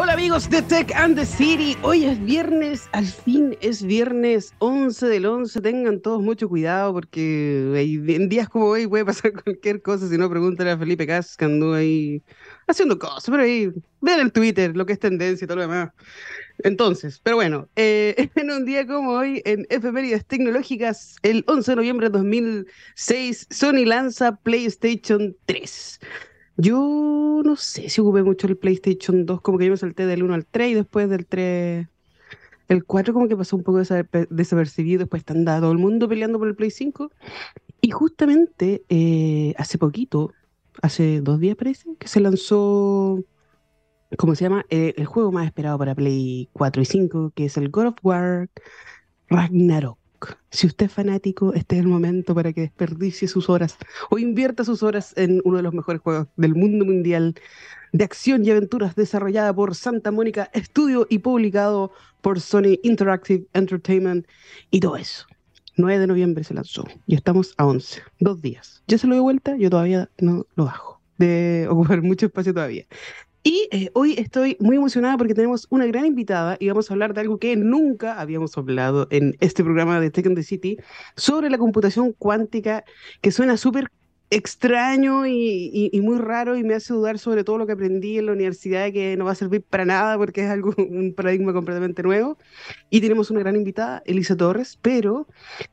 Hola amigos de Tech and the City, hoy es viernes, al fin es viernes 11 del 11, tengan todos mucho cuidado porque en días como hoy puede pasar cualquier cosa, si no pregúntale a Felipe Cas que anduvo ahí haciendo cosas, pero ahí vean el Twitter lo que es tendencia y todo lo demás. Entonces, pero bueno, eh, en un día como hoy, en efemérides tecnológicas, el 11 de noviembre de 2006, Sony lanza PlayStation 3. Yo no sé si ocupé mucho el PlayStation 2, como que yo me salté del 1 al 3 y después del 3, el 4 como que pasó un poco desapercibido, después está andando todo el mundo peleando por el Play 5. Y justamente eh, hace poquito, hace dos días parece, que se lanzó, ¿cómo se llama? Eh, el juego más esperado para Play 4 y 5, que es el God of War Ragnarok. Si usted es fanático, este es el momento para que desperdicie sus horas o invierta sus horas en uno de los mejores juegos del mundo mundial de acción y aventuras desarrollada por Santa Mónica Studio y publicado por Sony Interactive Entertainment y todo eso. 9 de noviembre se lanzó y estamos a 11, dos días. Ya se lo doy vuelta, yo todavía no lo bajo, de ocupar mucho espacio todavía. Y eh, hoy estoy muy emocionada porque tenemos una gran invitada y vamos a hablar de algo que nunca habíamos hablado en este programa de Tech and the City sobre la computación cuántica, que suena súper extraño y, muy raro y me hace dudar sobre todo lo que aprendí en la universidad que no va a servir para nada porque es algo, un paradigma completamente nuevo. Y tenemos una gran invitada, Elisa Torres, pero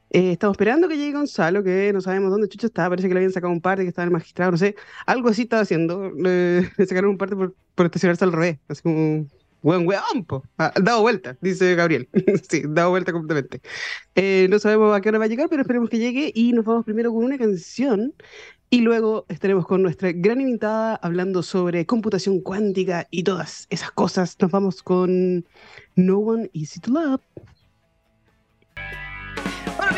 eh, estamos esperando que llegue Gonzalo, que no sabemos dónde Chucho está, parece que le habían sacado un parte, que estaba en el magistrado, no sé, algo así estaba haciendo, le, sacaron un parte por, por estacionarse al revés, así como Buen weón, po. Ah, dado vuelta, dice Gabriel. sí, dado vuelta completamente. Eh, no sabemos a qué hora va a llegar, pero esperemos que llegue y nos vamos primero con una canción y luego estaremos con nuestra gran invitada hablando sobre computación cuántica y todas esas cosas. Nos vamos con No One Easy to Love.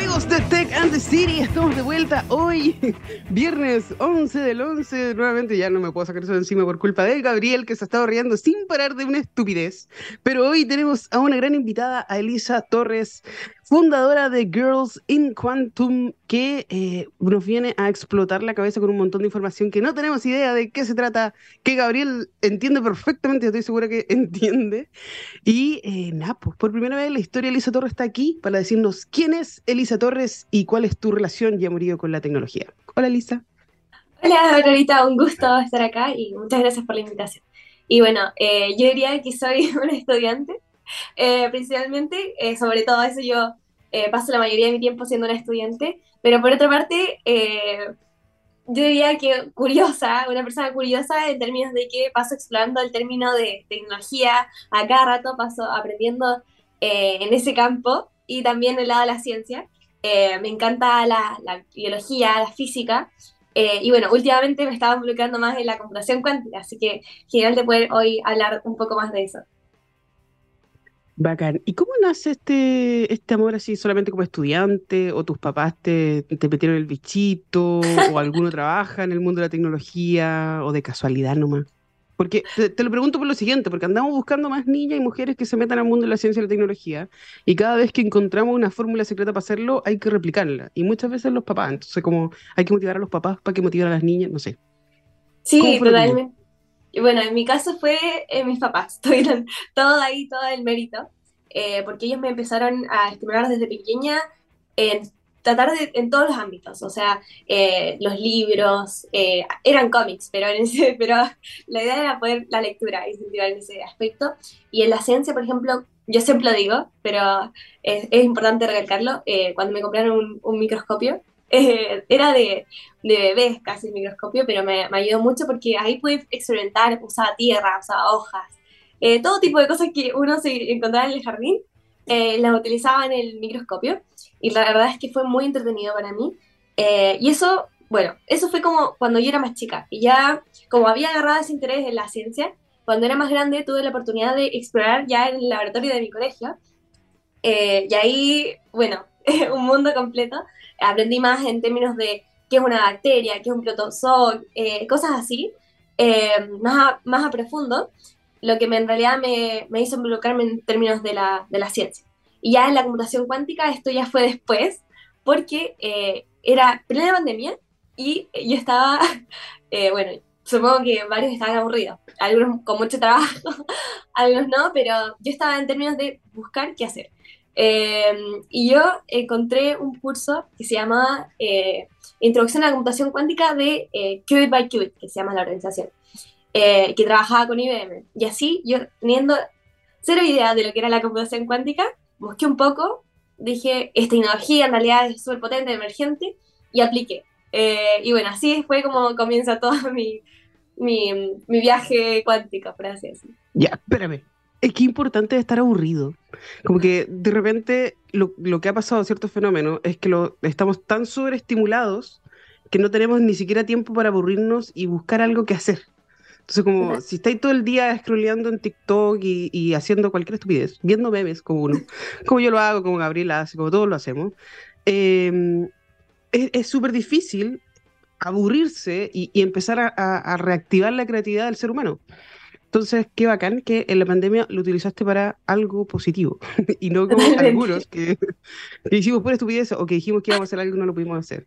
Amigos de Tech and the City, estamos de vuelta hoy, viernes 11 del 11. Nuevamente ya no me puedo sacar eso encima por culpa de Gabriel, que se ha estado riendo sin parar de una estupidez. Pero hoy tenemos a una gran invitada, a Elisa Torres, fundadora de Girls in Quantum, que eh, nos viene a explotar la cabeza con un montón de información que no tenemos idea de qué se trata, que Gabriel entiende perfectamente, estoy segura que entiende. Y eh, pues por primera vez la historia de Elisa Torres está aquí para decirnos quién es Elisa Torres y cuál es tu relación y amorío con la tecnología. Hola Elisa. Hola Aurorita, un gusto estar acá y muchas gracias por la invitación. Y bueno, eh, yo diría que soy una estudiante eh, principalmente, eh, sobre todo eso yo eh, paso la mayoría de mi tiempo siendo una estudiante, pero por otra parte, yo diría que curiosa, una persona curiosa en términos de que paso explorando el término de tecnología, a cada rato paso aprendiendo en ese campo y también el lado de la ciencia. me encanta la, la, biología, la física, y bueno, últimamente me estaba involucrando más en la computación cuántica, así que genial de poder hoy hablar un poco más de eso. Bacán. ¿Y cómo nace este, este amor así solamente como estudiante? ¿O tus papás te, te metieron el bichito? ¿O alguno trabaja en el mundo de la tecnología? ¿O de casualidad nomás? Porque te, lo pregunto por lo siguiente, porque andamos buscando más niñas y mujeres que se metan al mundo de la ciencia y la tecnología, y cada vez que encontramos una fórmula secreta para hacerlo, hay que replicarla. Y muchas veces los papás, entonces como hay que motivar a los papás para que motiven a las niñas, no sé. Sí, totalmente. Y bueno, en mi caso fue eh, mis papás, tuvieron todo ahí, todo el mérito, eh, porque ellos me empezaron a estimular desde pequeña en tratar de, en todos los ámbitos, o sea, eh, los libros, eran cómics, pero, en ese, pero la idea era poder la lectura, incentivar en ese aspecto. Y en la ciencia, por ejemplo, yo siempre lo digo, pero es, es importante recalcarlo, cuando me compraron un, un microscopio, eh, era de, de, bebés casi el microscopio, pero me, me, ayudó mucho porque ahí pude experimentar, usaba tierra, usaba hojas, eh, todo tipo de cosas que uno se encontraba en el jardín, eh, las utilizaba en el microscopio y la verdad es que fue muy entretenido para mí. y eso, bueno, eso fue como cuando yo era más chica y ya como había agarrado ese interés en la ciencia, cuando era más grande tuve la oportunidad de explorar ya en el laboratorio de mi colegio. y ahí, bueno, un mundo completo aprendí más en términos de qué es una bacteria, qué es un protozoo, eh, cosas así, eh, más, a, más a profundo, lo que me, en realidad me, me, hizo involucrarme en términos de la, de la, ciencia. Y ya en la computación cuántica esto ya fue después, porque eh, era plena pandemia y yo estaba, bueno, supongo que varios estaban aburridos, algunos con mucho trabajo, algunos no, pero yo estaba en términos de buscar qué hacer. Eh, y yo encontré un curso que se llamaba eh, Introducción a la Computación Cuántica de eh, Qubit by Qubit, que se llama la organización, que trabajaba con IBM. Y así, yo teniendo cero idea de lo que era la computación cuántica, busqué un poco, dije, esta tecnología en realidad es súper potente, emergente, y apliqué. y bueno, así fue como comienza todo mi, mi, mi viaje cuántico, por así decirlo. Ya, espérame. Es que importante estar aburrido. Como que de repente lo, lo que ha pasado, cierto fenómeno, es que lo, estamos tan sobreestimulados que no tenemos ni siquiera tiempo para aburrirnos y buscar algo que hacer. Entonces, como si estáis todo el día scrolleando en TikTok y, y, haciendo cualquier estupidez, viendo memes como uno, como yo lo hago, como Gabriel hace, como todos lo hacemos, eh, es súper difícil aburrirse y, y empezar a, a, reactivar la creatividad del ser humano. Entonces, qué bacán que en la pandemia lo utilizaste para algo positivo y no como algunos que, que, hicimos por estupidez o que dijimos que íbamos a hacer algo y no lo pudimos hacer.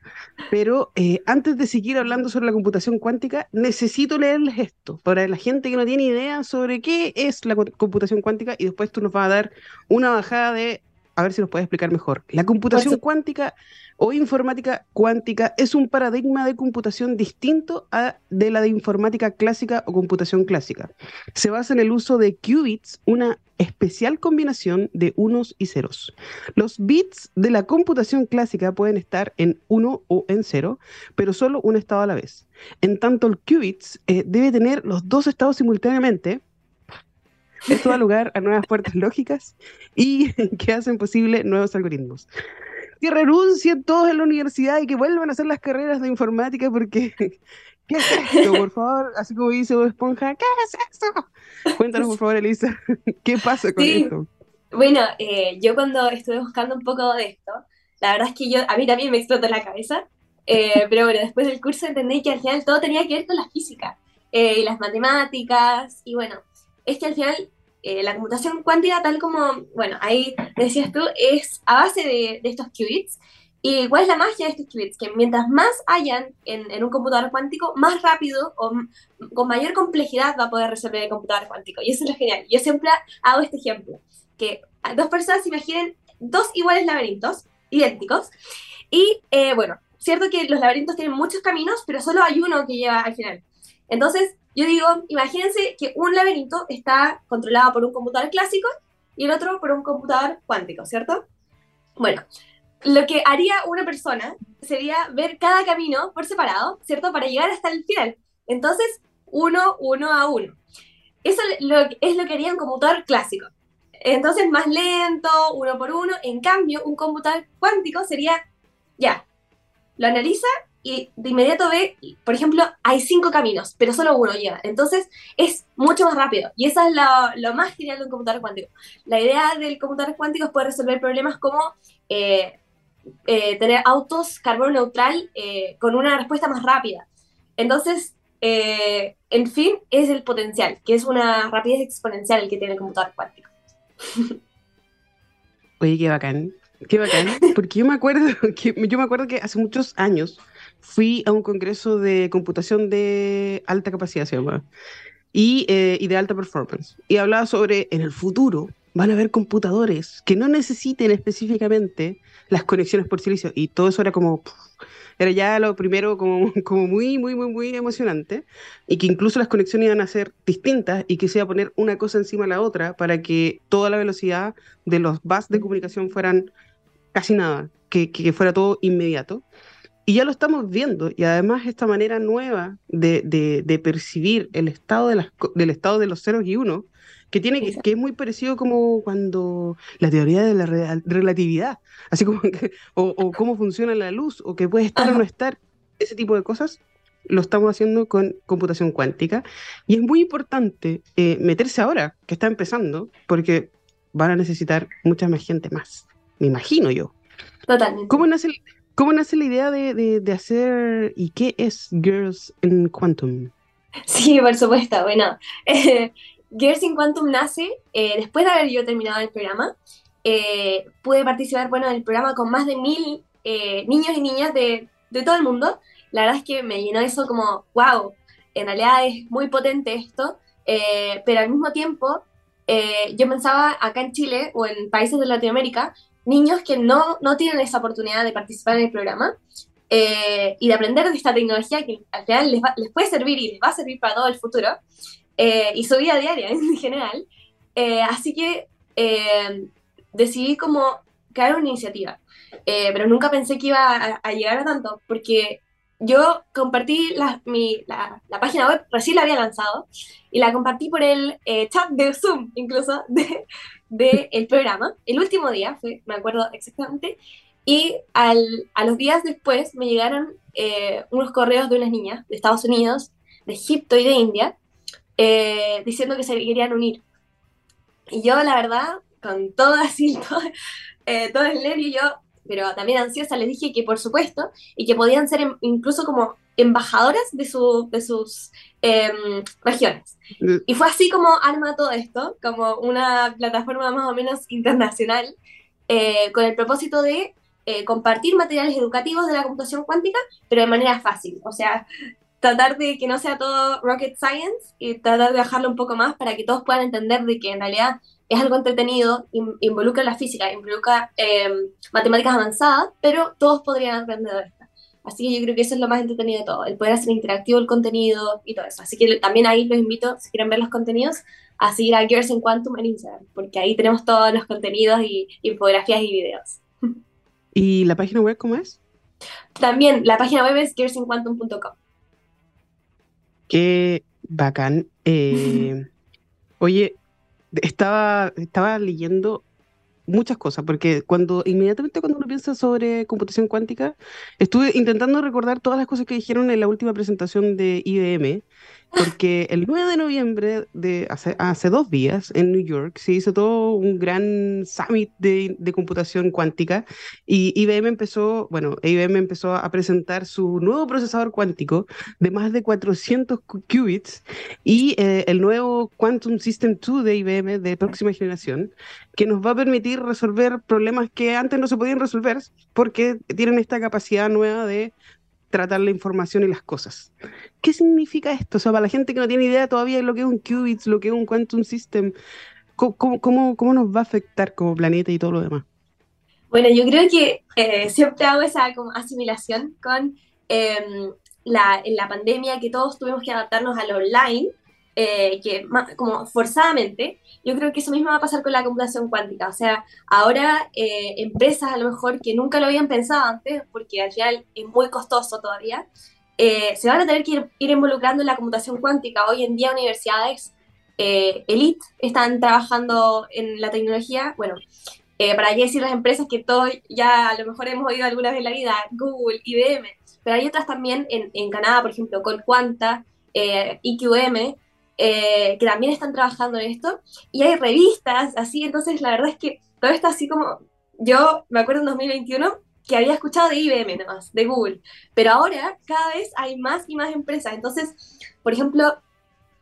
Pero eh, antes de seguir hablando sobre la computación cuántica, necesito leerles esto para la gente que no tiene idea sobre qué es la computación cuántica y después tú nos vas a dar una bajada de a ver si nos puedes explicar mejor. La computación cuántica o informática cuántica es un paradigma de computación distinto a de la de informática clásica o computación clásica. Se basa en el uso de qubits, una especial combinación de unos y ceros. Los bits de la computación clásica pueden estar en uno o en cero, pero solo un estado a la vez. En tanto, el qubits eh, debe tener los dos estados simultáneamente, esto da lugar a nuevas puertas lógicas y que hacen posible nuevos algoritmos. Que renuncien todos en la universidad y que vuelvan a hacer las carreras de informática porque ¿qué es esto, por favor? Así como dice Bob Esponja, ¿qué es eso? Cuéntanos, por favor, Elisa, ¿qué pasa con sí. esto? Bueno, eh, yo cuando estuve buscando un poco de esto, la verdad es que yo, a mí también me explotó la cabeza, eh, pero bueno, después del curso entendí que al final todo tenía que ver con la física eh, y las matemáticas, y bueno, es que al final eh, la computación cuántica, tal como, bueno, ahí decías tú, es a base de, estos qubits. ¿Y cuál es la magia de estos qubits? Que mientras más hayan en, un computador cuántico, más rápido o con mayor complejidad va a poder resolver el computador cuántico. Y eso es lo genial. Yo siempre hago este ejemplo, que dos personas imaginen dos iguales laberintos, idénticos, y eh, bueno, cierto que los laberintos tienen muchos caminos, pero solo hay uno que lleva al final. Entonces, yo digo, imagínense que un laberinto está controlado por un computador clásico y el otro por un computador cuántico, ¿cierto? Bueno, lo que haría una persona sería ver cada camino por separado, ¿cierto? Para llegar hasta el final. Entonces, uno, uno a uno. Eso es lo que haría un computador clásico. Entonces, más lento, uno por uno. En cambio, un computador cuántico sería, ya, lo analiza y de inmediato ve, por ejemplo, hay cinco caminos, pero solo uno llega. Entonces es mucho más rápido. Y eso es lo, lo, más genial de un computador cuántico. La idea del computador cuántico es poder resolver problemas como eh, eh, tener autos carbono neutral eh, con una respuesta más rápida. Entonces, eh, en fin, es el potencial, que es una rapidez exponencial el que tiene el computador cuántico. Oye, qué bacán. Qué bacán, porque yo me acuerdo que yo me acuerdo que hace muchos años fui a un congreso de computación de alta capacidad, se llama, y, eh, y de alta performance. Y hablaba sobre en el futuro van a haber computadores que no necesiten específicamente las conexiones por silicio. Y todo eso era como, era ya lo primero como, como muy, muy, muy, muy emocionante. Y que incluso las conexiones iban a ser distintas y que se iba a poner una cosa encima de la otra para que toda la velocidad de los bus de comunicación fueran casi nada, que, que fuera todo inmediato. Y ya lo estamos viendo, y además esta manera nueva de, de, de percibir el estado de, las, del estado de los ceros y unos, que, tiene, que, que, es muy parecido como cuando la teoría de la re relatividad, así como que, o, o, cómo funciona la luz, o que puede estar Ajá. o no estar, ese tipo de cosas, lo estamos haciendo con computación cuántica. Y es muy importante eh, meterse ahora, que está empezando, porque van a necesitar mucha más gente más, me imagino yo. Totalmente. ¿Cómo nace el, ¿Cómo nace la idea de, de, de, hacer y qué es Girls in Quantum? Sí, por supuesto. Bueno, eh, Girls in Quantum nace eh, después de haber yo terminado el programa. Eh, pude participar bueno, en el programa con más de mil eh, niños y niñas de, de, todo el mundo. La verdad es que me llenó eso como, wow, en realidad es muy potente esto, pero al mismo tiempo yo pensaba acá en Chile o en países de Latinoamérica, niños que no, no tienen esa oportunidad de participar en el programa eh, y de aprender de esta tecnología que al final les, les, puede servir y les va a servir para todo el futuro eh, y su vida diaria en general. Eh, así que decidí como crear una iniciativa, pero nunca pensé que iba a, llegar a tanto porque yo compartí la, mi, la, página web, recién la había lanzado, y la compartí por el chat de Zoom, incluso, del de, el programa. El último día, fue, me acuerdo exactamente, y al, a los días después me llegaron eh, unos correos de unas niñas de Estados Unidos, de Egipto y de India, eh, diciendo que se querían unir. Y yo, la verdad, con todo así, todo, eh, todo el nervio, yo, pero también ansiosa, les dije que por supuesto, y que podían ser incluso como embajadoras de, su, de sus em, regiones. Y fue así como arma todo esto, como una plataforma más o menos internacional, con el propósito de eh, compartir materiales educativos de la computación cuántica, pero de manera fácil. O sea, tratar de que no sea todo rocket science y tratar de bajarlo un poco más para que todos puedan entender de que en realidad es algo entretenido, involucra la física, involucra em, matemáticas avanzadas, pero todos podrían aprender de esto. Así que yo creo que eso es lo más entretenido de todo, el poder hacer interactivo el contenido y todo eso. Así que también ahí los invito, si quieren ver los contenidos, a seguir a Girls in Quantum en Instagram, porque ahí tenemos todos los contenidos y infografías y videos. ¿Y la página web cómo es? También, la página web es gearsinquantum.com. Qué bacán. Eh, oye, estaba, estaba leyendo muchas cosas, porque cuando inmediatamente cuando uno piensa sobre computación cuántica, estuve intentando recordar todas las cosas que dijeron en la última presentación de IBM porque el 9 de noviembre de hace, hace dos días en New York se hizo todo un gran summit de, de, computación cuántica y IBM empezó, bueno, IBM empezó a presentar su nuevo procesador cuántico de más de 400 qubits y eh, el nuevo Quantum System 2 de IBM de próxima generación que nos va a permitir resolver problemas que antes no se podían resolver porque tienen esta capacidad nueva de tratar la información y las cosas. ¿Qué significa esto? O sea, para la gente que no tiene idea todavía de lo que es un qubit, lo que es un quantum system, ¿cómo, cómo, cómo nos va a afectar como planeta y todo lo demás? Bueno, yo creo que eh, siempre hago esa como asimilación con em, la, en la pandemia que todos tuvimos que adaptarnos al online eh, que como forzadamente, yo creo que eso mismo va a pasar con la computación cuántica. O sea, ahora eh, empresas a lo mejor que nunca lo habían pensado antes, porque al final es muy costoso todavía, eh, se van a tener que ir, ir, involucrando en la computación cuántica. Hoy en día universidades elite están trabajando en la tecnología. Bueno, para qué decir las empresas que todos ya a lo mejor hemos oído algunas de la vida, Google, IBM, pero hay otras también en, en Canadá, por ejemplo, Colquanta, IQM, eh, que también están trabajando en esto, y hay revistas así, entonces la verdad es que todo está así como, yo me acuerdo en 2021 que había escuchado de IBM nomás, de Google, pero ahora cada vez hay más y más empresas, entonces, por ejemplo,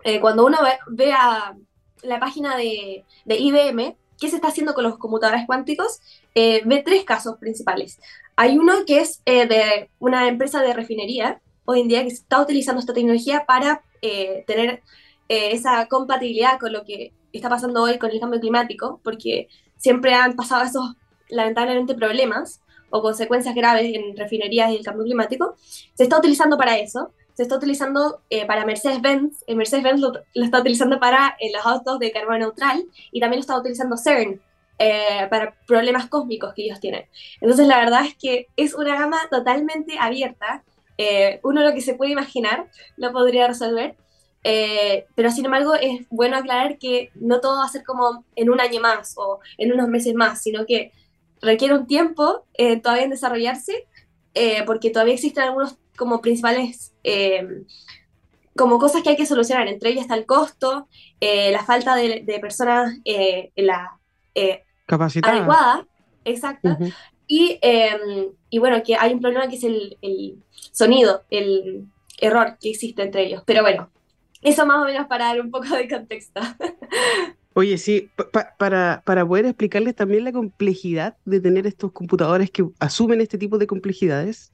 eh, cuando uno ve, a la página de, de, IBM, ¿qué se está haciendo con los computadores cuánticos? Eh, ve tres casos principales. Hay uno que es de una empresa de refinería, hoy en día, que está utilizando esta tecnología para tener eh, esa compatibilidad con lo que está pasando hoy con el cambio climático, porque siempre han pasado esos, lamentablemente, problemas o consecuencias graves en refinerías y el cambio climático, se está utilizando para eso. Se está utilizando eh, para Mercedes-Benz, eh, Mercedes-Benz lo, está utilizando para los autos de carbono neutral y también lo está utilizando CERN, para problemas cósmicos que ellos tienen. Entonces, la verdad es que es una gama totalmente abierta. uno lo que se puede imaginar lo podría resolver. Eh, pero sin embargo es bueno aclarar que no todo va a ser como en un año más o en unos meses más, sino que requiere un tiempo eh, todavía en desarrollarse, eh, porque todavía existen algunos como principales como cosas que hay que solucionar. Entre ellas está el costo, la falta de, personas en la capacidad adecuada, exacta. y, y, bueno, que hay un problema que es el, el sonido, el error que existe entre ellos. Pero bueno, eso más o menos para dar un poco de contexto. Oye, sí, para, para poder explicarles también la complejidad de tener estos computadores que asumen este tipo de complejidades,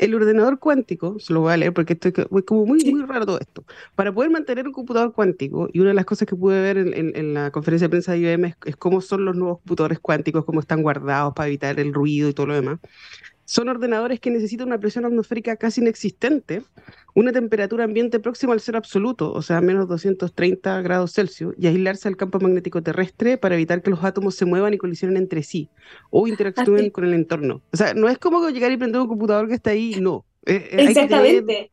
el ordenador cuántico, se lo voy a leer porque esto es como muy, muy raro todo esto. Para poder mantener un computador cuántico, y una de las cosas que pude ver en, la conferencia de prensa de IBM es, cómo son los nuevos computadores cuánticos, cómo están guardados para evitar el ruido y todo lo demás. Son ordenadores que necesitan una presión atmosférica casi inexistente, una temperatura ambiente próxima al cero absoluto, o sea, menos 230 grados Celsius, y aislarse al campo magnético terrestre para evitar que los átomos se muevan y colisionen entre sí o interactúen con el entorno. O sea, no es como llegar y prender un computador que está ahí, no. Exactamente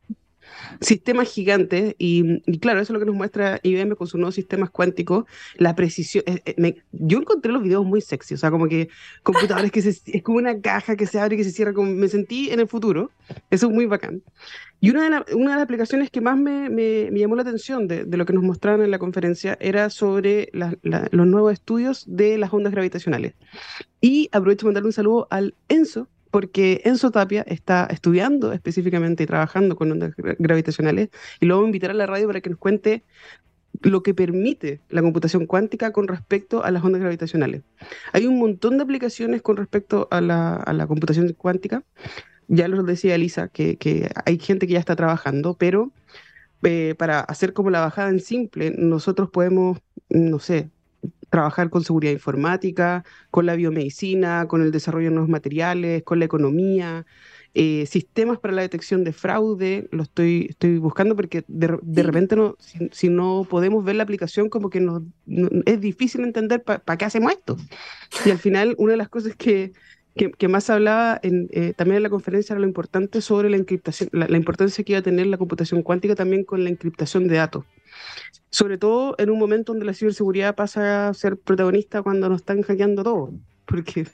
sistemas gigantes y, claro, eso es lo que nos muestra IBM con sus nuevos sistemas cuánticos, la precisión. Eh, eh, yo encontré los videos muy sexy, o sea, como que computadores que se, es como una caja que se abre y que se cierra, como me sentí en el futuro, eso es muy bacán. Y una de, una de las aplicaciones que más me, me, llamó la atención de, de, lo que nos mostraron en la conferencia era sobre los nuevos estudios de las ondas gravitacionales. Y aprovecho de mandarle un saludo al Enzo, porque Enzo Tapia está estudiando específicamente y trabajando con ondas gravitacionales y lo vamos a invitar a la radio para que nos cuente lo que permite la computación cuántica con respecto a las ondas gravitacionales. Hay un montón de aplicaciones con respecto a la, computación cuántica. Ya lo decía Elisa, que, hay gente que ya está trabajando, pero eh, para hacer como la bajada en simple, nosotros podemos, no sé, trabajar con seguridad informática, con la biomedicina, con el desarrollo de nuevos materiales, con la economía, eh, sistemas para la detección de fraude, lo estoy, estoy buscando porque de, de repente no, si, no podemos ver la aplicación como que no, es difícil entender para qué hacemos esto. Y al final una de las cosas que, que, más hablaba en, eh, también en la conferencia era lo importante sobre la encriptación, la, importancia que iba a tener la computación cuántica también con la encriptación de datos. Sobre todo en un momento donde la ciberseguridad pasa a ser protagonista cuando nos están hackeando todo, porque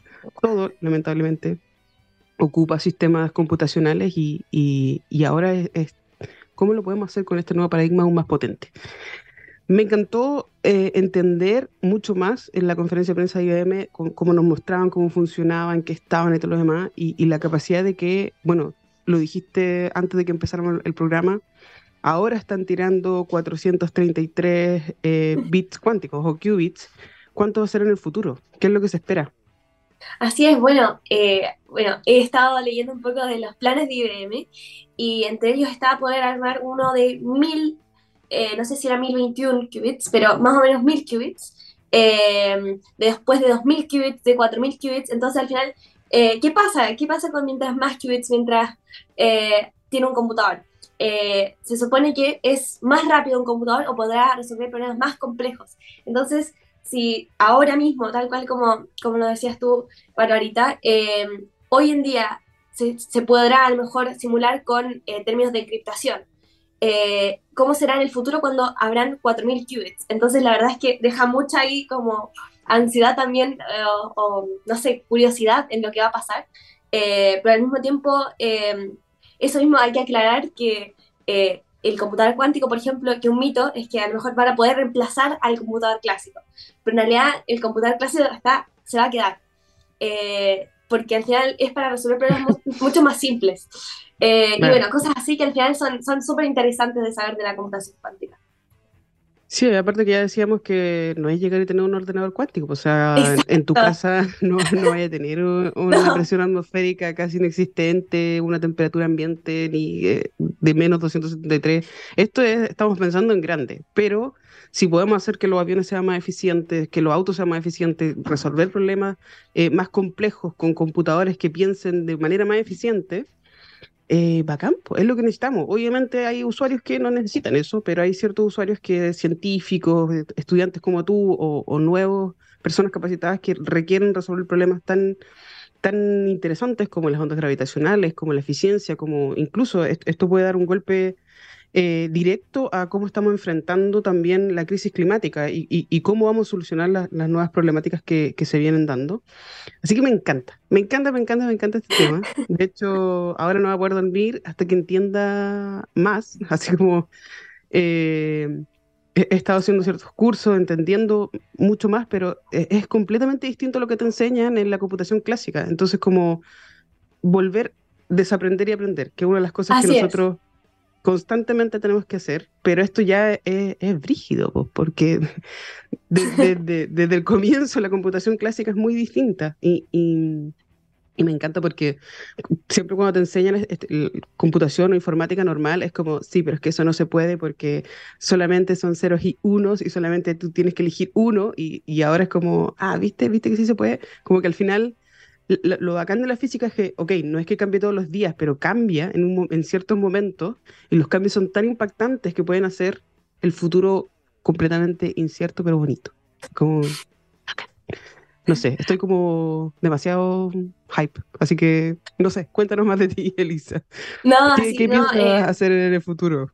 todo, lamentablemente, ocupa sistemas computacionales y, y, ahora es, cómo lo podemos hacer con este nuevo paradigma aún más potente. Me encantó eh, entender mucho más en la conferencia de prensa de IBM cómo nos mostraban, cómo funcionaban, qué estaban y todo lo demás, y, la capacidad de que, bueno, lo dijiste antes de que empezáramos el programa, ahora están tirando 433 eh, bits cuánticos o qubits. ¿Cuánto va a ser en el futuro? ¿Qué es lo que se espera? Así es, bueno, eh, bueno, he estado leyendo un poco de los planes de IBM y entre ellos está poder armar uno de mil eh, no sé si era 1021 qubits, pero más o menos 1000 qubits, eh, después de 2000 qubits, de 4000 qubits, entonces al final, ¿qué pasa? ¿Qué pasa con mientras más qubits, mientras tiene un computador? Se supone que es más rápido un computador o podrá resolver problemas más complejos. Entonces, si ahora mismo, tal cual como, como lo decías tú, ahorita, hoy en día se, podrá a lo mejor simular con términos de encriptación. Eh, cómo será en el futuro cuando habrán 4.000 qubits. Entonces, la verdad es que deja mucha ahí como ansiedad también, eh, o, no sé, curiosidad en lo que va a pasar. Eh, pero al mismo tiempo, eso mismo hay que aclarar que el computador cuántico, por ejemplo, que un mito es que a lo mejor van a poder reemplazar al computador clásico. Pero en realidad, el computador clásico está, se va a quedar. porque al final es para resolver problemas mucho más simples. Eh, y bueno, cosas así que al final son súper interesantes de saber de la computación cuántica. Sí, aparte que ya decíamos que no es llegar y tener un ordenador cuántico, o sea, en tu casa no, no vaya a tener una presión atmosférica casi inexistente, una temperatura ambiente ni eh, de menos 273. Esto es, estamos pensando en grande, pero si podemos hacer que los aviones sean más eficientes, que los autos sean más eficientes, resolver problemas eh, más complejos con computadores que piensen de manera más eficiente, eh, bacán, es lo que necesitamos. Obviamente hay usuarios que no necesitan eso, pero hay ciertos usuarios que, científicos, eh, estudiantes como tú o, nuevos, personas capacitadas que requieren resolver problemas tan, tan interesantes como las ondas gravitacionales, como la eficiencia, como incluso esto puede dar un golpe eh, directo a cómo estamos enfrentando también la crisis climática y, cómo vamos a solucionar las nuevas problemáticas que, se vienen dando. Así que me encanta, me encanta, me encanta, me encanta este tema. De hecho, ahora no voy a poder dormir hasta que entienda más, así como eh, he, estado haciendo ciertos cursos, entendiendo mucho más, pero es, es completamente distinto a lo que te enseñan en la computación clásica. Entonces, como volver, desaprender y aprender, que es una de las cosas que nosotros constantemente tenemos que hacer, pero esto ya es, es brígido, porque desde, el comienzo la computación clásica es muy distinta y, me encanta porque siempre cuando te enseñan este, computación o informática normal es como, sí, pero es que eso no se puede porque solamente son ceros y unos y solamente tú tienes que elegir uno y, y ahora es como, ah, viste, viste que sí se puede. Como que al final lo, bacán de la física es que, ok, no es que cambie todos los días, pero cambia en, un, en ciertos momentos y los cambios son tan impactantes que pueden hacer el futuro completamente incierto pero bonito. Como no sé, estoy como demasiado hype. Así que, no sé, cuéntanos más de ti, Elisa. No, ¿Qué, ¿qué piensas eh, hacer en el futuro?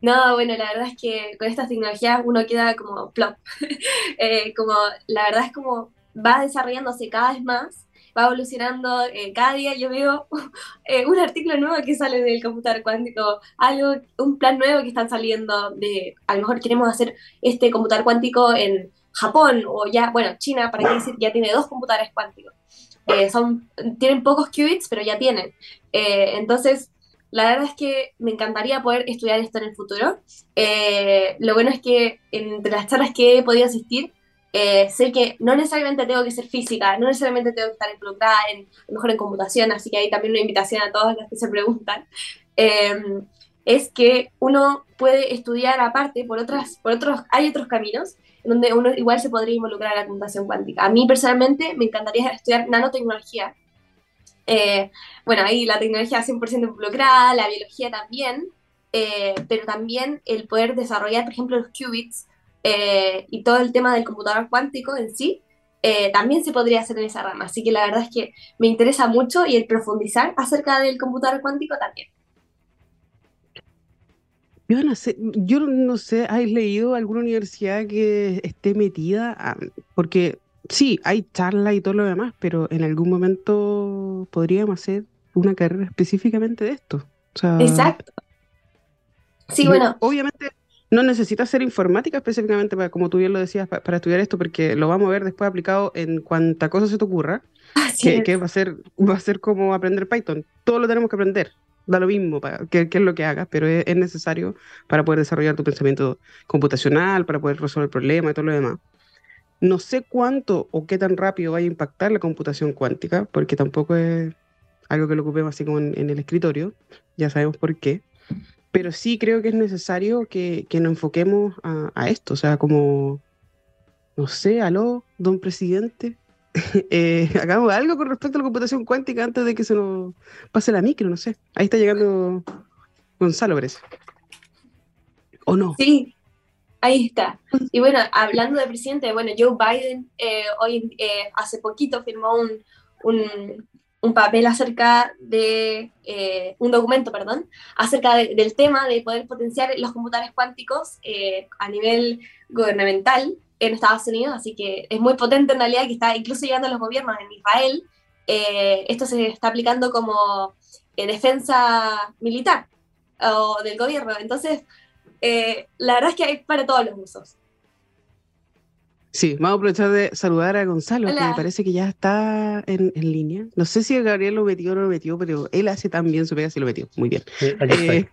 No, bueno, la verdad es que con estas tecnologías uno queda como plop. Eh, como, la verdad es como va desarrollándose cada vez más, va evolucionando. Eh, cada día yo veo un artículo nuevo que sale del computador cuántico, algo, un plan nuevo que están saliendo de, a lo mejor queremos hacer este computador cuántico en Japón o ya, bueno, China, para qué decir, ya tiene dos computadores cuánticos. Eh, son, tienen pocos qubits, pero ya tienen. Eh, entonces, la verdad es que me encantaría poder estudiar esto en el futuro. Eh, lo bueno es que entre las charlas que he podido asistir, sé que no necesariamente tengo que ser física, no necesariamente tengo que estar involucrada en, mejor en computación, así que hay también una invitación a todos los que se preguntan. es que uno puede estudiar aparte por otras, por otros, hay otros caminos donde uno igual se podría involucrar en la computación cuántica. A mí personalmente me encantaría estudiar nanotecnología. Eh, bueno, ahí la tecnología 100% involucrada, la biología también, eh, pero también el poder desarrollar, por ejemplo, los qubits eh, y todo el tema del computador cuántico en sí, también se podría hacer en esa rama. Así que la verdad es que me interesa mucho y el profundizar acerca del computador cuántico también. Yo no sé, yo no sé, ¿has leído alguna universidad que esté metida? Ah, porque sí, hay charlas y todo lo demás, pero en algún momento podríamos hacer una carrera específicamente de esto. Exacto. Sí, bueno. Obviamente no necesitas ser informática específicamente, para, como tú bien lo decías, para, estudiar esto, porque lo vamos a ver después aplicado en cuanta cosa se te ocurra, que, que, va, a ser, va a ser como aprender Python. Todo lo tenemos que aprender da lo mismo para qué, es lo que hagas, pero es, necesario para poder desarrollar tu pensamiento computacional, para poder resolver problemas y todo lo demás. No sé cuánto o qué tan rápido vaya a impactar la computación cuántica, porque tampoco es algo que lo ocupemos así como en, el escritorio, ya sabemos por qué, pero sí creo que es necesario que, que nos enfoquemos a, esto, o sea, como, no sé, aló, don presidente, eh, hagamos algo con respecto a la computación cuántica antes de que se nos pase la micro, no sé. Ahí está llegando Gonzalo, parece. ¿O no? Sí, ahí está. Y bueno, hablando de presidente, bueno, Joe Biden eh, hoy, eh, hace poquito firmó un, un, papel acerca de, un documento, perdón, acerca del tema de poder potenciar los computadores cuánticos a nivel gubernamental en Estados Unidos, así que es muy potente en realidad que está incluso llegando a los gobiernos en Israel. Eh, esto se está aplicando como eh, defensa militar o del gobierno. Entonces, eh, la verdad es que hay para todos los usos. Sí, vamos a aprovechar de saludar a Gonzalo, que me parece que ya está en, línea. No sé si Gabriel lo metió o no lo metió, pero él hace tan bien su pega si lo metió. Muy bien.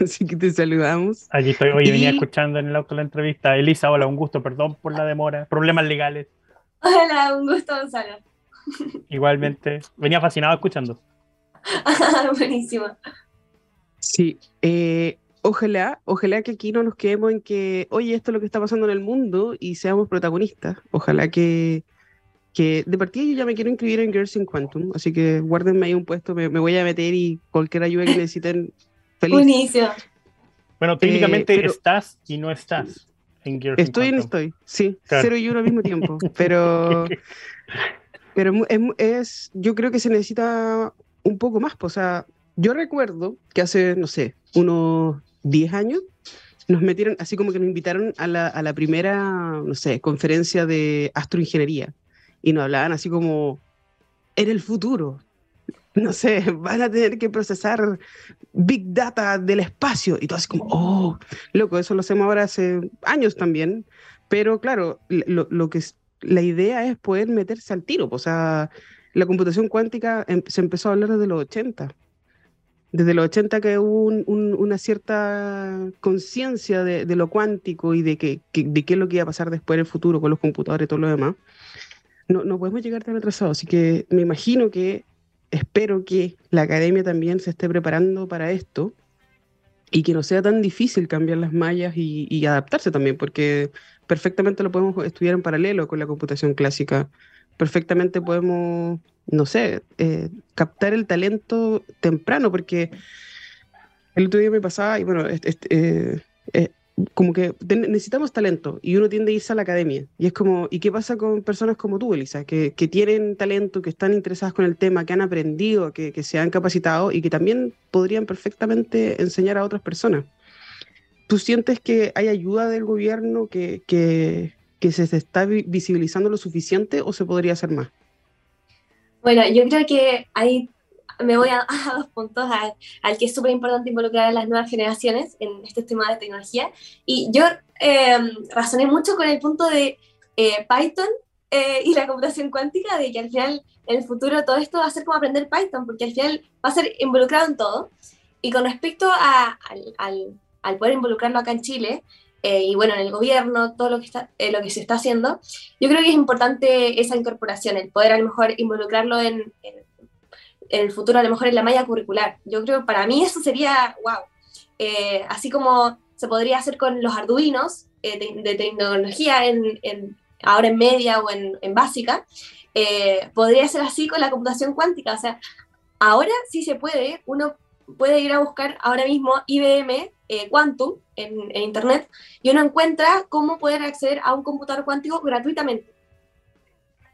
Así que te saludamos. Allí estoy. Hoy venía escuchando en el auto la entrevista. Elisa, hola, un gusto, perdón por la demora. Problemas legales. Hola, un gusto, Gonzalo. Igualmente. Venía fascinado escuchando. Buenísimo. Sí, eh, ojalá, ojalá que aquí no nos quedemos en que, oye, esto es lo que está pasando en el mundo y seamos protagonistas. Ojalá que, que de partida yo ya me quiero inscribir en Girls in Quantum, así que guárdenme ahí un puesto, me, me voy a meter y cualquier ayuda que necesiten Buenísimo. Bueno, técnicamente eh, estás y no estás en Gears Estoy y no estoy, sí, cero y uno al mismo tiempo, pero, pero es, yo creo que se necesita un poco más, pues, o sea, yo recuerdo que hace, no sé, unos 10 años, nos metieron, así como que nos invitaron a la, a la primera, no sé, conferencia de astroingeniería, y nos hablaban así como, en el futuro, no sé, van a tener que procesar big data del espacio. Y todo así como, oh, loco, eso lo hacemos ahora hace años también. Pero claro, lo, que es, la idea es poder meterse al tiro. O sea, la computación cuántica em, se empezó a hablar desde los 80. Desde los 80 que hubo una cierta conciencia de, lo cuántico y de, que, de qué es lo que iba a pasar después en el futuro con los computadores y todo lo demás. no, no podemos llegar tan atrasados. Así que me imagino que, espero que la academia también se esté preparando para esto y que no sea tan difícil cambiar las mallas y, adaptarse también, porque perfectamente lo podemos estudiar en paralelo con la computación clásica. Perfectamente podemos, no sé, eh, captar el talento temprano, porque el otro día me pasaba, y bueno, este, como que necesitamos talento y uno tiende a irse a la academia. Y es como, ¿y qué pasa con personas como tú, Elisa, que, que tienen talento, que están interesadas con el tema, que han aprendido, que, que, se han capacitado y que también podrían perfectamente enseñar a otras personas? ¿Tú sientes que hay ayuda del gobierno, que, que, que se está visibilizando lo suficiente o se podría hacer más? Bueno, yo creo que hay me voy a, dos puntos, al, que es súper importante involucrar a las nuevas generaciones en este tema de tecnología. Y yo em, razoné mucho con el punto de eh, Python eh, y la computación cuántica, de que al final en el futuro todo esto va a ser como aprender Python, porque al final va a ser involucrado en todo. Y con respecto a, al, al, poder involucrarlo acá en Chile, eh, y bueno, en el gobierno, todo lo que, está, lo que se está haciendo, yo creo que es importante esa incorporación, el poder a lo mejor involucrarlo en, en en el futuro a lo mejor en la malla curricular. Yo creo que para mí eso sería, wow. Eh, así como se podría hacer con los arduinos eh, de, tecnología en, en, ahora en media o en, en básica, eh, podría ser así con la computación cuántica. O sea, ahora sí se puede, uno puede ir a buscar ahora mismo IBM Quantum en, en Internet y uno encuentra cómo poder acceder a un computador cuántico gratuitamente.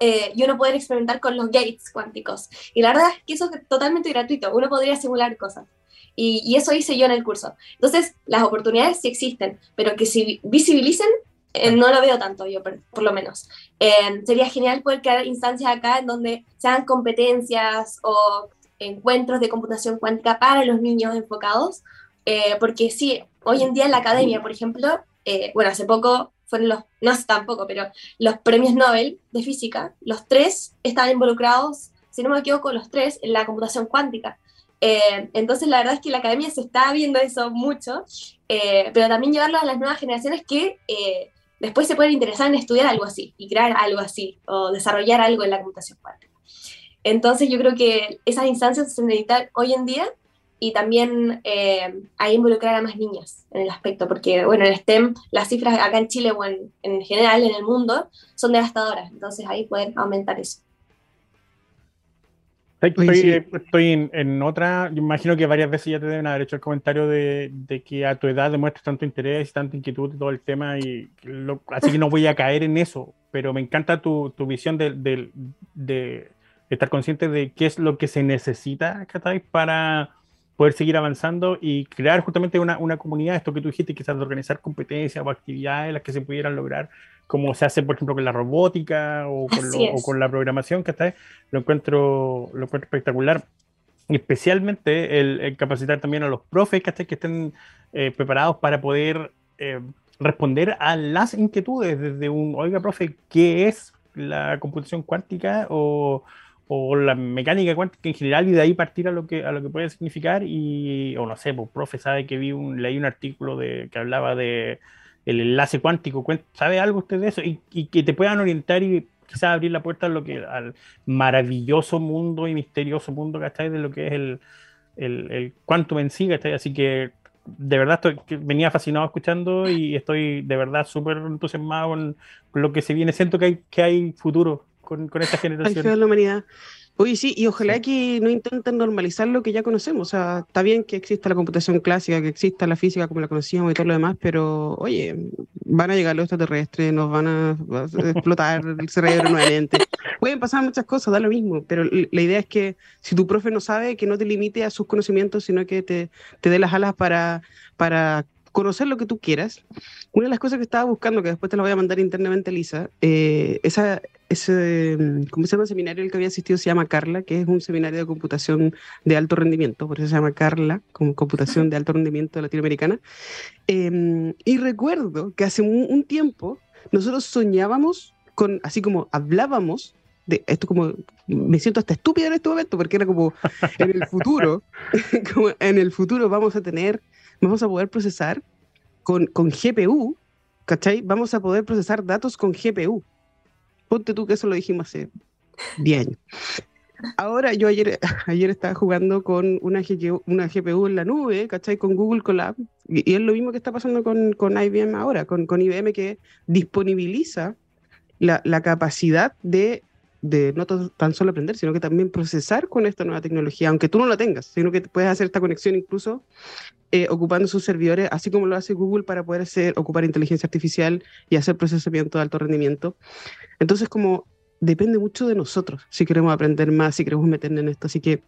Eh, y uno poder experimentar con los gates cuánticos. Y la verdad es que eso es totalmente gratuito, uno podría simular cosas. Y, eso hice yo en el curso. Entonces, las oportunidades sí existen, pero que se visibilicen, eh, no lo veo tanto yo, por, lo menos. Eh, sería genial poder crear instancias acá en donde sean competencias o encuentros de computación cuántica para los niños enfocados, porque sí, hoy en día en la academia, por ejemplo, bueno, hace poco fueron los, no tampoco, pero los premios Nobel de física, los tres estaban involucrados, si no me equivoco, los tres en la computación cuántica. Eh, entonces, la verdad es que la academia se está viendo eso mucho, eh, pero también llevarlo a las nuevas generaciones que eh, después se pueden interesar en estudiar algo así y crear algo así o desarrollar algo en la computación cuántica. Entonces, yo creo que esas instancias se necesitan hoy en día y también eh, ahí involucrar a más niñas en el aspecto, porque bueno, en STEM las cifras acá en Chile o en, en general en el mundo son devastadoras, entonces ahí pueden aumentar eso. Estoy, en, otra, yo imagino que varias veces ya te deben haber hecho el comentario de, de que a tu edad demuestras tanto interés y tanta inquietud y todo el tema, y así que no voy a caer en eso, pero me encanta tu, tu visión de, de, de, estar consciente de qué es lo que se necesita para poder seguir avanzando y crear justamente una, una, comunidad, esto que tú dijiste, quizás de organizar competencias o actividades las que se pudieran lograr, como se hace, por ejemplo, con la robótica o con, con la programación, que está lo encuentro, lo encuentro espectacular. Especialmente el, capacitar también a los profes que estén eh, preparados para poder eh, responder a las inquietudes desde un, oiga, profe, ¿qué es la computación cuántica? O, o la mecánica cuántica en general y de ahí partir a lo que, a lo que puede significar y, o no sé, pues profe sabe que vi un, leí un artículo de, que hablaba de el enlace cuántico, ¿sabe algo usted de eso? Y, y que te puedan orientar y quizás abrir la puerta a lo que, al maravilloso mundo y misterioso mundo, ¿cachai? De lo que es el, el, el quantum en sí, ¿cachai? Así que de verdad estoy, venía fascinado escuchando y estoy de verdad súper entusiasmado con, lo que se viene. Siento que hay, que hay futuro con, con esta generación. de la humanidad. Oye, sí, y ojalá que no intenten normalizar lo que ya conocemos. O sea, está bien que exista la computación clásica, que exista la física como la conocíamos y todo lo demás, pero oye, van a llegar los extraterrestres, nos van a, explotar el cerebro nuevamente. Pueden pasar muchas cosas, da lo mismo, pero la idea es que si tu profe no sabe, que no te limite a sus conocimientos, sino que te, te dé las alas para, para conocer lo que tú quieras. Una de las cosas que estaba buscando, que después te la voy a mandar internamente, Lisa, eh, esa, ese, ¿cómo se llama? El seminario al que había asistido se llama Carla, que es un seminario de computación de alto rendimiento, por eso se llama Carla, como computación de alto rendimiento latinoamericana. Em, y recuerdo que hace un, tiempo nosotros soñábamos con, así como hablábamos de esto como me siento hasta estúpida en este momento porque era como en el futuro como en el futuro vamos a tener vamos a poder procesar con, con GPU, ¿cachai? Vamos a poder procesar datos con GPU. Ponte tú que eso lo dijimos hace 10 años. Ahora, yo ayer, ayer estaba jugando con una GPU, una GPU en la nube, ¿cachai? Con Google Colab. Y, es lo mismo que está pasando con, con IBM ahora, con, con IBM que disponibiliza la, la capacidad de, de no tan solo aprender, sino que también procesar con esta nueva tecnología, aunque tú no la tengas, sino que puedes hacer esta conexión incluso eh, ocupando sus servidores, así como lo hace Google para poder hacer, ocupar inteligencia artificial y hacer procesamiento de alto rendimiento. Entonces, como depende mucho de nosotros si queremos aprender más, si queremos meternos en esto. Así que,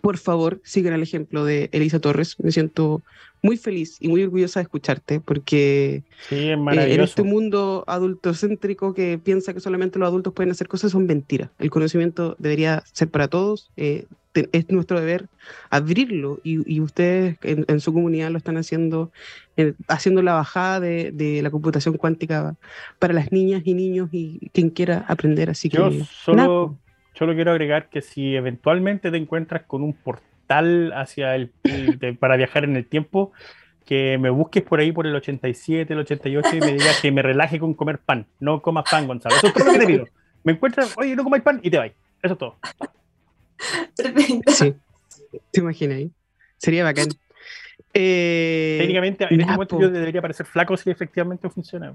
por favor, sigan el ejemplo de Elisa Torres. Me siento muy feliz y muy orgullosa de escucharte porque sí, eh, en este mundo adultocéntrico que piensa que solamente los adultos pueden hacer cosas son mentiras. El conocimiento debería ser para todos. Eh, es nuestro deber abrirlo y, ustedes en, su comunidad lo están haciendo, eh, haciendo la bajada de, la computación cuántica para las niñas y niños y quien quiera aprender. Así Yo que solo, solo quiero agregar que si eventualmente te encuentras con un portal hacia el, para viajar en el tiempo, que me busques por ahí por el 87, el 88 y me digas que me relaje con comer pan. No comas pan, Gonzalo. Eso es todo lo que te pido. Me encuentras, oye, no comáis pan y te vais. Eso es todo. Perfecto. Sí, te imaginas. Sería bacán. Eh, Técnicamente, en este momento yo debería parecer flaco si efectivamente funciona.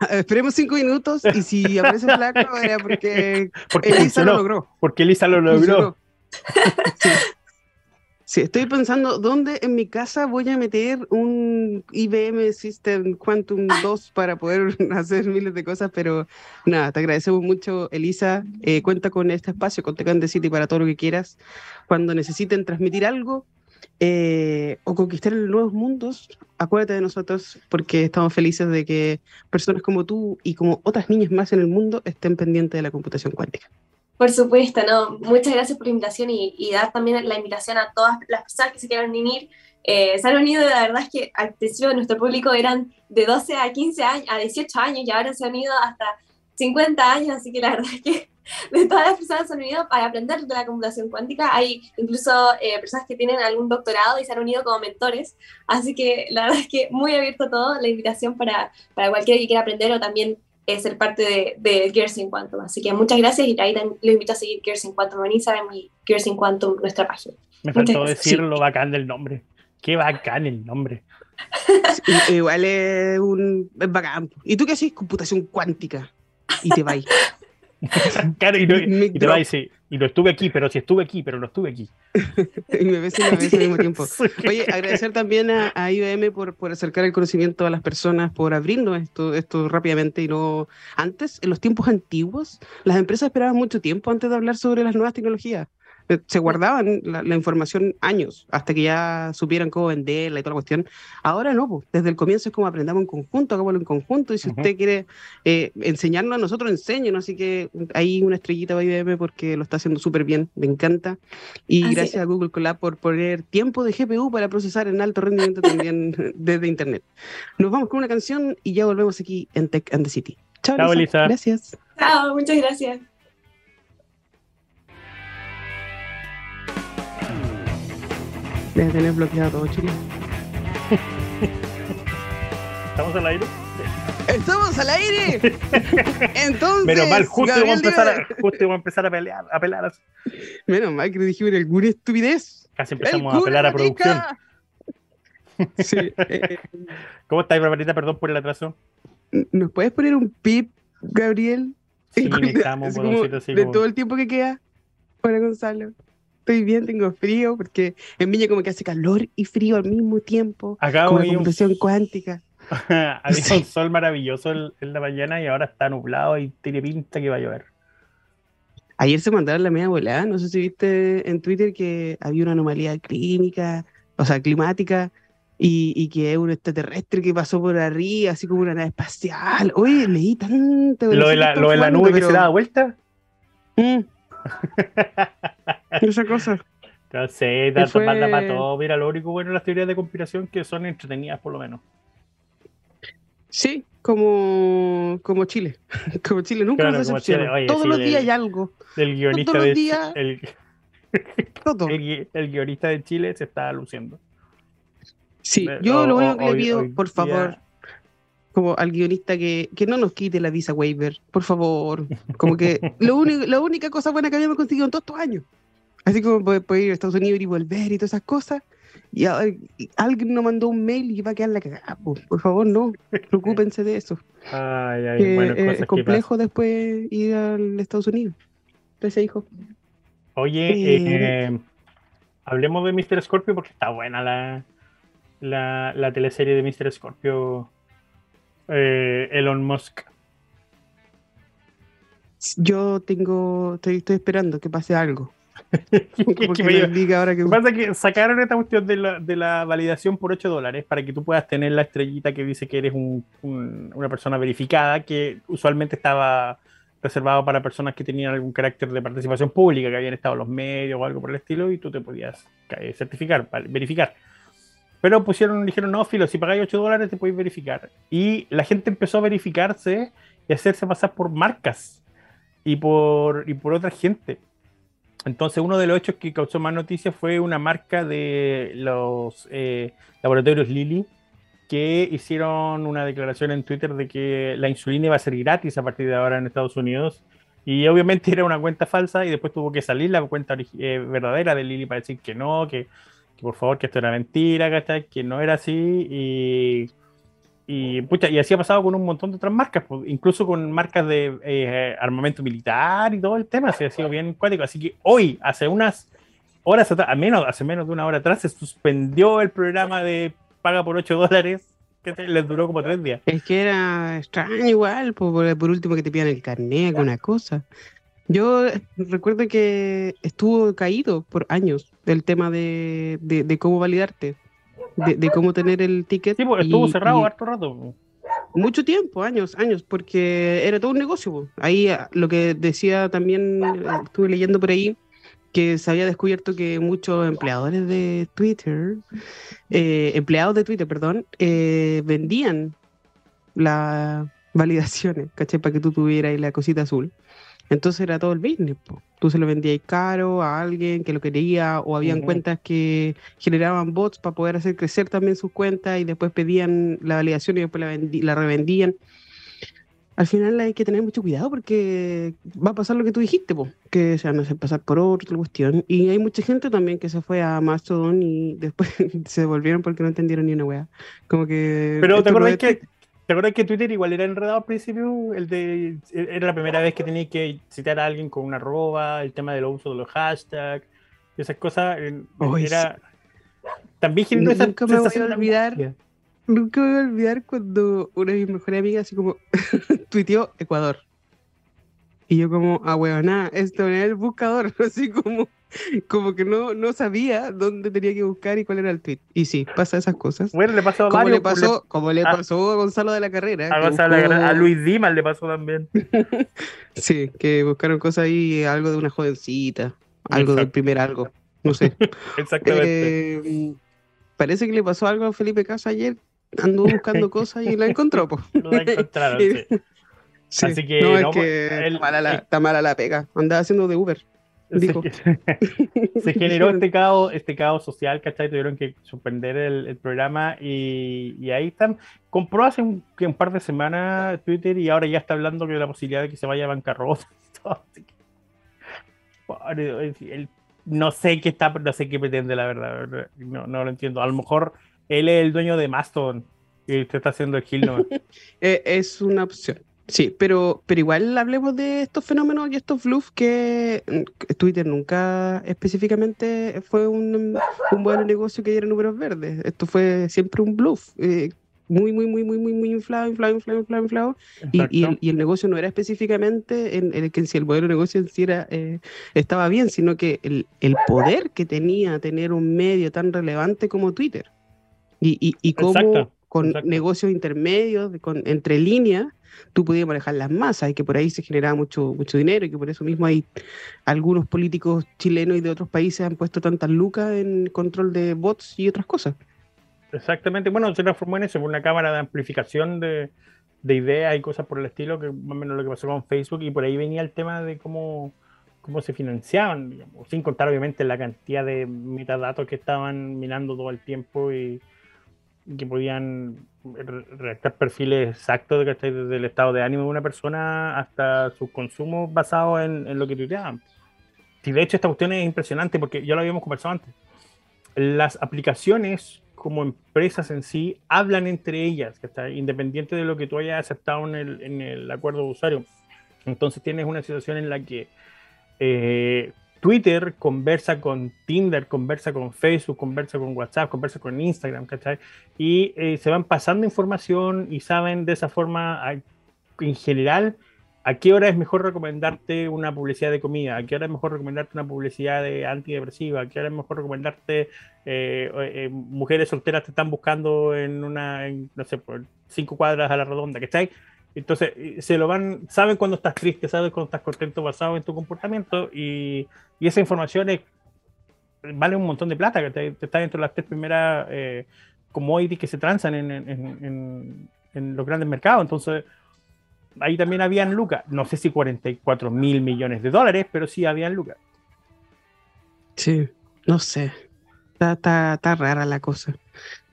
Esperemos cinco minutos y si aparece flaco era porque, Elisa lo logró. Porque Elisa lo logró. Sí. Sí, estoy pensando dónde en mi casa voy a meter un IBM System Quantum 2 para poder hacer miles de cosas, pero nada, te agradecemos mucho, Elisa. Eh, cuenta con este espacio, con Tecande City para todo lo que quieras. Cuando necesiten transmitir algo eh, o conquistar nuevos mundos, acuérdate de nosotros porque estamos felices de que personas como tú y como otras niñas más en el mundo estén pendientes de la computación cuántica. Por supuesto, no. Muchas gracias por la invitación y, dar también la invitación a todas las personas que se quieran unir. Eh, se han unido, la verdad es que al principio nuestro público eran de 12 a 15 años, a 18 años y ahora se han unido hasta 50 años, así que la verdad es que de todas las personas se han unido para aprender de la computación cuántica. Hay incluso eh, personas que tienen algún doctorado y se han unido como mentores, así que la verdad es que muy abierto todo, la invitación para, para cualquiera que quiera aprender o también ser parte de, de Gears in Quantum. Así que muchas gracias y ahí los invito a seguir Gears in Quantum en Instagram y Gears in Quantum nuestra página. Me faltó decir lo bacán del nombre. Qué bacán el nombre. igual es un es bacán. ¿Y tú qué haces? Computación cuántica. Y te vais. claro, y, te vas sí. Y lo estuve aquí, pero si estuve aquí, pero lo estuve aquí. y me ves y me ves al mismo tiempo. Oye, agradecer también a, IBM por, por, acercar el conocimiento a las personas, por abrirnos esto, esto rápidamente y no... Antes, en los tiempos antiguos, las empresas esperaban mucho tiempo antes de hablar sobre las nuevas tecnologías. Eh, se guardaban la, información años hasta que ya supieran cómo venderla y toda la cuestión. Ahora no, pues, desde el comienzo es como aprendamos en conjunto, hagámoslo en conjunto y si usted quiere eh, enseñarnos a nosotros, enséñenos. Así que hay una estrellita para IBM porque lo está haciendo súper bien, me encanta. Y gracias a Google Colab por poner tiempo de GPU para procesar en alto rendimiento también desde Internet. Nos vamos con una canción y ya volvemos aquí en Tech and the City. Chao, Chao Lisa. Gracias. Chao, muchas gracias. Debe tener bloqueado todo Chile. ¿Estamos al aire? ¡Estamos al aire! Entonces. Menos mal, justo vamos, a empezar a, justo a empezar a pelear. A pelar Menos mal que le dijimos alguna estupidez. Casi empezamos a pelar a producción. Sí, eh, ¿Cómo estáis, Barbarita? Perdón por el atraso. ¿Nos puedes poner un pip, Gabriel? Sí, estamos, de todo el tiempo que queda para Gonzalo estoy bien, tengo frío, porque en Viña como que hace calor y frío al mismo tiempo. Acá con la computación cuántica. Había un sol maravilloso en la mañana y ahora está nublado y tiene pinta que va a llover. Ayer se mandaron la media volada, no sé si viste en Twitter que había una anomalía clínica, o sea, climática, y, que es un extraterrestre que pasó por arriba, así como una nave espacial. Oye, leí tanto. ¿Lo de la, lo de la nube que se da vuelta? Mm. Esa cosa. No sé, tanto fue... para todo. Mira, lo único bueno de las teorías de conspiración que son entretenidas, por lo menos. Sí, como, como Chile. Como Chile nunca nos decepciona. Todos los días hay algo. El guionista Todos los días... de el... Todo. El, el, guionista de Chile se está luciendo. Sí, yo lo único que le pido, por favor, como al guionista que, que no nos quite la visa waiver, por favor. Como que lo único, la única cosa buena que habíamos conseguido en todos estos años. Así como poder, ir a Estados Unidos y volver y todas esas cosas. Y, alguien nos mandó un mail y va a quedar la cagada. Por, favor, no. Preocúpense de eso. Ay, ay, bueno, es complejo después ir al Estados Unidos. Entonces, hijo. Oye, eh, eh, hablemos de Mr. Scorpio porque está buena la, la, la teleserie de Mr. Scorpio. Eh, Elon Musk. Yo tengo, estoy, estoy esperando que pase algo. que ahora que... pasa que sacaron esta cuestión de la, de la, validación por 8 dólares para que tú puedas tener la estrellita que dice que eres un, una persona verificada, que usualmente estaba reservado para personas que tenían algún carácter de participación pública, que habían estado en los medios o algo por el estilo, y tú te podías certificar, verificar. Pero pusieron, dijeron, no, filo, si pagáis 8 dólares te podéis verificar. Y la gente empezó a verificarse y hacerse pasar por marcas y por, y por otra gente. Entonces, uno de los hechos que causó más noticias fue una marca de los eh, laboratorios Lilly que hicieron una declaración en Twitter de que la insulina iba a ser gratis a partir de ahora en Estados Unidos. Y obviamente era una cuenta falsa y después tuvo que salir la cuenta eh, verdadera de Lilly para decir que no, que, por favor, que esto era mentira, que no era así. Y y, y así ha pasado con un montón de otras marcas, incluso con marcas de eh, armamento militar y todo el tema, se ha sido bien cuático. Así que hoy, hace unas horas atrás, a menos, hace menos de una hora atrás, se suspendió el programa de paga por 8 dólares, que les duró como tres días. Es que era extraño igual, por, por último que te pidan el carnet, alguna cosa. Yo recuerdo que estuvo caído por años del tema de, de cómo validarte de, cómo tener el ticket. Sí, porque estuvo cerrado harto rato. Mucho tiempo, años, años, porque era todo un negocio. Ahí ah, lo que decía también, eh, estuve leyendo por ahí, que se había descubierto que muchos empleadores de Twitter, eh, empleados de Twitter, perdón, eh, vendían las validaciones, ¿caché? Para que tú tuvieras la cosita azul. Entonces era todo el business. Tú se lo vendías caro a alguien que lo quería o habían cuentas que generaban bots para poder hacer crecer también sus cuentas y después pedían la validación y después la, la revendían. Al final hay que tener mucho cuidado porque va a pasar lo que tú dijiste, po, que se van a hacer pasar por otra cuestión. Y hay mucha gente también que se fue a Mastodon y después se devolvieron porque no entendieron ni una wea. Como que... Pero ¿te acuerdas que ¿Te acuerdas que Twitter igual era enredado al principio? El de, era la primera vez que tenía que citar a alguien con una arroba, el tema del uso de los hashtags, esas cosas. era, También generó esa Nunca me voy a olvidar. Nunca me voy a olvidar cuando una de mis mejores amigas así como tuiteó Ecuador. Y yo como, ah, nada, esto era el buscador, así como como que no, no sabía dónde tenía que buscar y cuál era el tweet. Y sí, pasa esas cosas. Bueno, le pasó a como le pasó, como le pasó a Gonzalo de la Carrera. A, Luis Dimas le pasó también. sí, que buscaron cosas ahí, algo de una jovencita, algo del primer algo, no sé. Exactamente. Eh, parece que le pasó algo a Felipe Casa ayer, anduvo buscando cosas y la encontró. Lo encontraron, sí. Así que, no, es que está, mala la, está mala la pega. Andaba haciendo de Uber. Se, generó este caos, este caos social, ¿cachai? Tuvieron que suspender el, programa y, ahí están. Compró hace un, par de semanas Twitter y ahora ya está hablando de la posibilidad de que se vaya a bancarrota. no sé qué está, no sé qué pretende, la verdad. No, no lo entiendo. A lo mejor él es el dueño de Mastodon y usted está haciendo el kill eh, es una opción. Sí, pero, pero igual hablemos de estos fenómenos y estos bluffs que Twitter nunca específicamente fue un, un buen negocio que diera números verdes. Esto fue siempre un bluff. Eh, muy, muy, muy, muy, muy, muy inflado, inflado, inflado, inflado, inflado. Y, y, el, negocio no era específicamente en, el que si el modelo de negocio en sí era, eh, estaba bien, sino que el, el, poder que tenía tener un medio tan relevante como Twitter. Y, y, y cómo con negocios intermedios, con, entre líneas, tú podías manejar las masas y que por ahí se generaba mucho, mucho dinero y que por eso mismo hay algunos políticos chilenos y de otros países han puesto tantas lucas en control de bots y otras cosas. Exactamente, bueno, se transformó en eso, una cámara de amplificación de, de ideas y cosas por el estilo, que más o menos lo que pasó con Facebook, y por ahí venía el tema de cómo, cómo se financiaban, sin contar obviamente la cantidad de metadatos que estaban mirando todo el tiempo y, que podían redactar perfiles exactos de, desde el estado de ánimo de una persona hasta sus consumos basados en, en lo que tuiteaban. Y de hecho esta cuestión es impresionante porque ya lo habíamos conversado antes. Las aplicaciones como empresas en sí hablan entre ellas, está independiente de lo que tú hayas aceptado en el, en el acuerdo de usuario. Entonces tienes una situación en la que eh, Twitter conversa con Tinder, conversa con Facebook, conversa con WhatsApp, conversa con Instagram, ¿cachai? Y eh, se van pasando información y saben de esa forma, en general, a qué hora es mejor recomendarte una publicidad de comida, a qué hora es mejor recomendarte una publicidad de antidepresiva, a qué hora es mejor recomendarte eh, eh, mujeres solteras te están buscando en una, no sé, por cinco cuadras a la redonda, ¿cachai? Entonces, se lo van, saben cuando estás triste, saben cuando estás contento basado en tu comportamiento y, esa información es, vale un montón de plata, que está dentro de las tres primeras eh, commodities que se transan en, los grandes mercados. Entonces, ahí también habían lucas, no sé si 44 mil millones de dólares, pero sí habían lucas. Sí, no sé, está, está, está rara la cosa.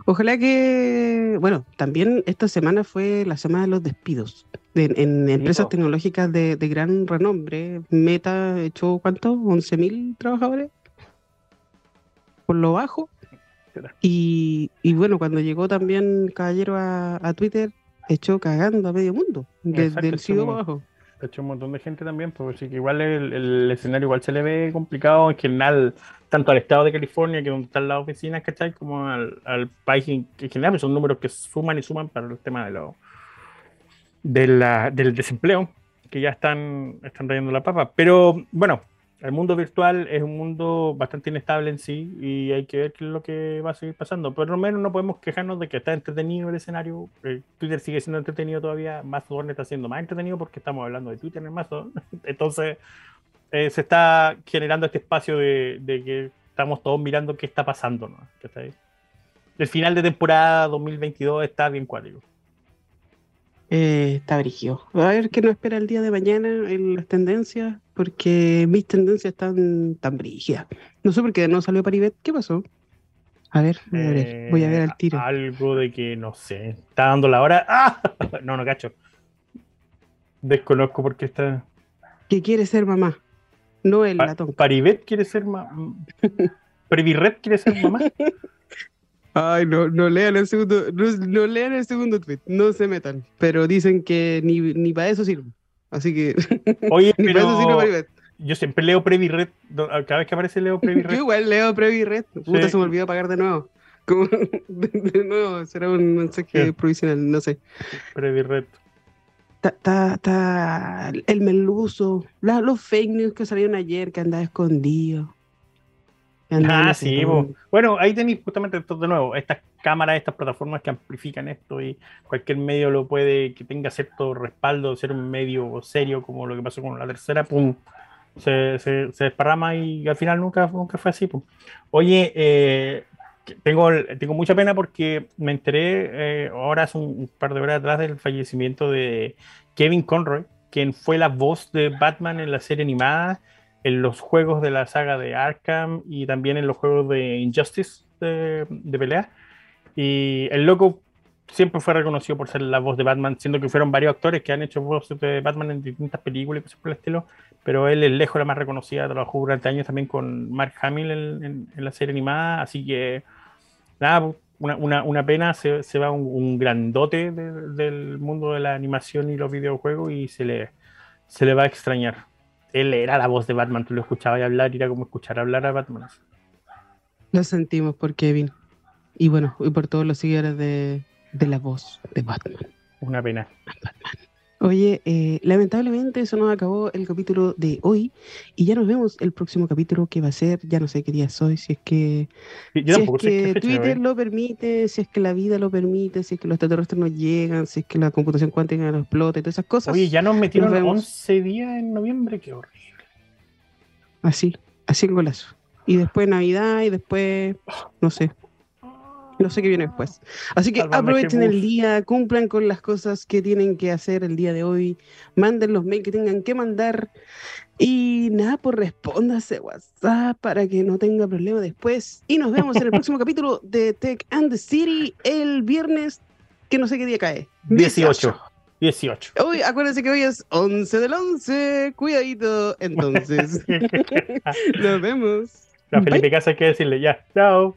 Ojalá que, bueno, también esta semana fue la semana de los despidos en, empresas tecnológicas de, gran renombre. Meta echó, ¿cuánto? ¿11 mil trabajadores? Por lo bajo. Y, bueno, cuando llegó también Caballero a, Twitter, echó cagando a medio mundo, desde el cielo abajo hecho un montón de gente también, porque sí que igual el, escenario igual se le ve complicado en general, tanto al estado de California, que donde están las oficinas, ¿cachai? Como al, al país en, general, pues son números que suman y suman para el tema de lo, de la, del desempleo, que ya están, están rayando la papa. Pero bueno, el mundo virtual es un mundo bastante inestable en sí y hay que ver qué es lo que va a seguir pasando. Por lo menos no podemos quejarnos de que está entretenido el escenario. Twitter sigue siendo entretenido todavía. Mastodon está siendo más entretenido porque estamos hablando de Twitter en Mastodon. Entonces eh, se está generando este espacio de, que estamos todos mirando qué está pasando. ¿no? El final de temporada 2022 está bien cuático. Eh, está brígido. A ver qué nos espera el día de mañana en las tendencias, porque mis tendencias están tan brígidas. No sé por qué no salió Paribet. ¿Qué pasó? A ver, voy a ver, voy a ver al tiro. Eh, algo de que no sé. Está dando la hora. ¡Ah! No, no cacho. Desconozco por qué está. Que quiere ser mamá. No el latón. Paribet quiere ser mamá. Previrret quiere ser mamá. Ay, no, no lean el segundo, no, lean el segundo tweet, no se metan. Pero dicen que ni, ni para eso sirve. Así que Oye, ni para eso sirve Yo siempre leo Previ Red, cada vez que aparece leo Previ Red. Yo igual leo Previ Red. Puta, se me olvidó pagar de nuevo. Como, de, nuevo, será un mensaje provisional, no sé. Previ Red. Está el meluso, los fake news que salieron ayer que andaba escondido. Ah, sí, bueno, ahí tenéis justamente esto de nuevo, estas cámaras, estas plataformas que amplifican esto y cualquier medio lo puede, que tenga cierto respaldo, ser un medio serio como lo que pasó con la tercera, pum, se, se, desparrama y al final nunca, nunca fue así. Oye, eh, tengo, tengo mucha pena porque me enteré eh, ahora hace un, par de horas atrás del fallecimiento de Kevin Conroy, quien fue la voz de Batman en la serie animada en los juegos de la saga de Arkham y también en los juegos de Injustice de, pelea. Y el loco siempre fue reconocido por ser la voz de Batman, siendo que fueron varios actores que han hecho voces de Batman en distintas películas y cosas por el estilo, pero él es lejos la más reconocida, trabajó durante años también con Mark Hamill en, la serie animada, así que nada, una, una, pena, se, se va un, grandote del mundo de la animación y los videojuegos y se le, se le va a extrañar él era la voz de Batman, tú lo escuchabas hablar y era como escuchar hablar a Batman. Lo sentimos por Kevin y bueno, y por todos los seguidores de, la voz de Batman. Una pena. Oye, eh, lamentablemente eso nos acabó el capítulo de hoy y ya nos vemos el próximo capítulo que va a ser, ya no sé qué día es hoy, si es que, si es que Twitter lo permite, si es que la vida lo permite, si es que los extraterrestres nos llegan, si es que la computación cuántica nos explota y todas esas cosas. Oye, ya nos metieron 11 días en noviembre, qué horrible. Así, así el golazo. Y después Navidad y después, no sé, no sé qué viene después. Así que aprovechen el día, cumplan con las cosas que tienen que hacer el día de hoy, manden los mails que tengan que mandar Y nada, pues respóndase WhatsApp para que no tenga problema después. Y nos vemos en el próximo capítulo de Tech and the City el viernes, que no sé qué día cae. 18. 18. Hoy, acuérdense que hoy es 11 del 11. Cuidadito, entonces. nos vemos. La Felipe Casa hay que decirle ya. Chao.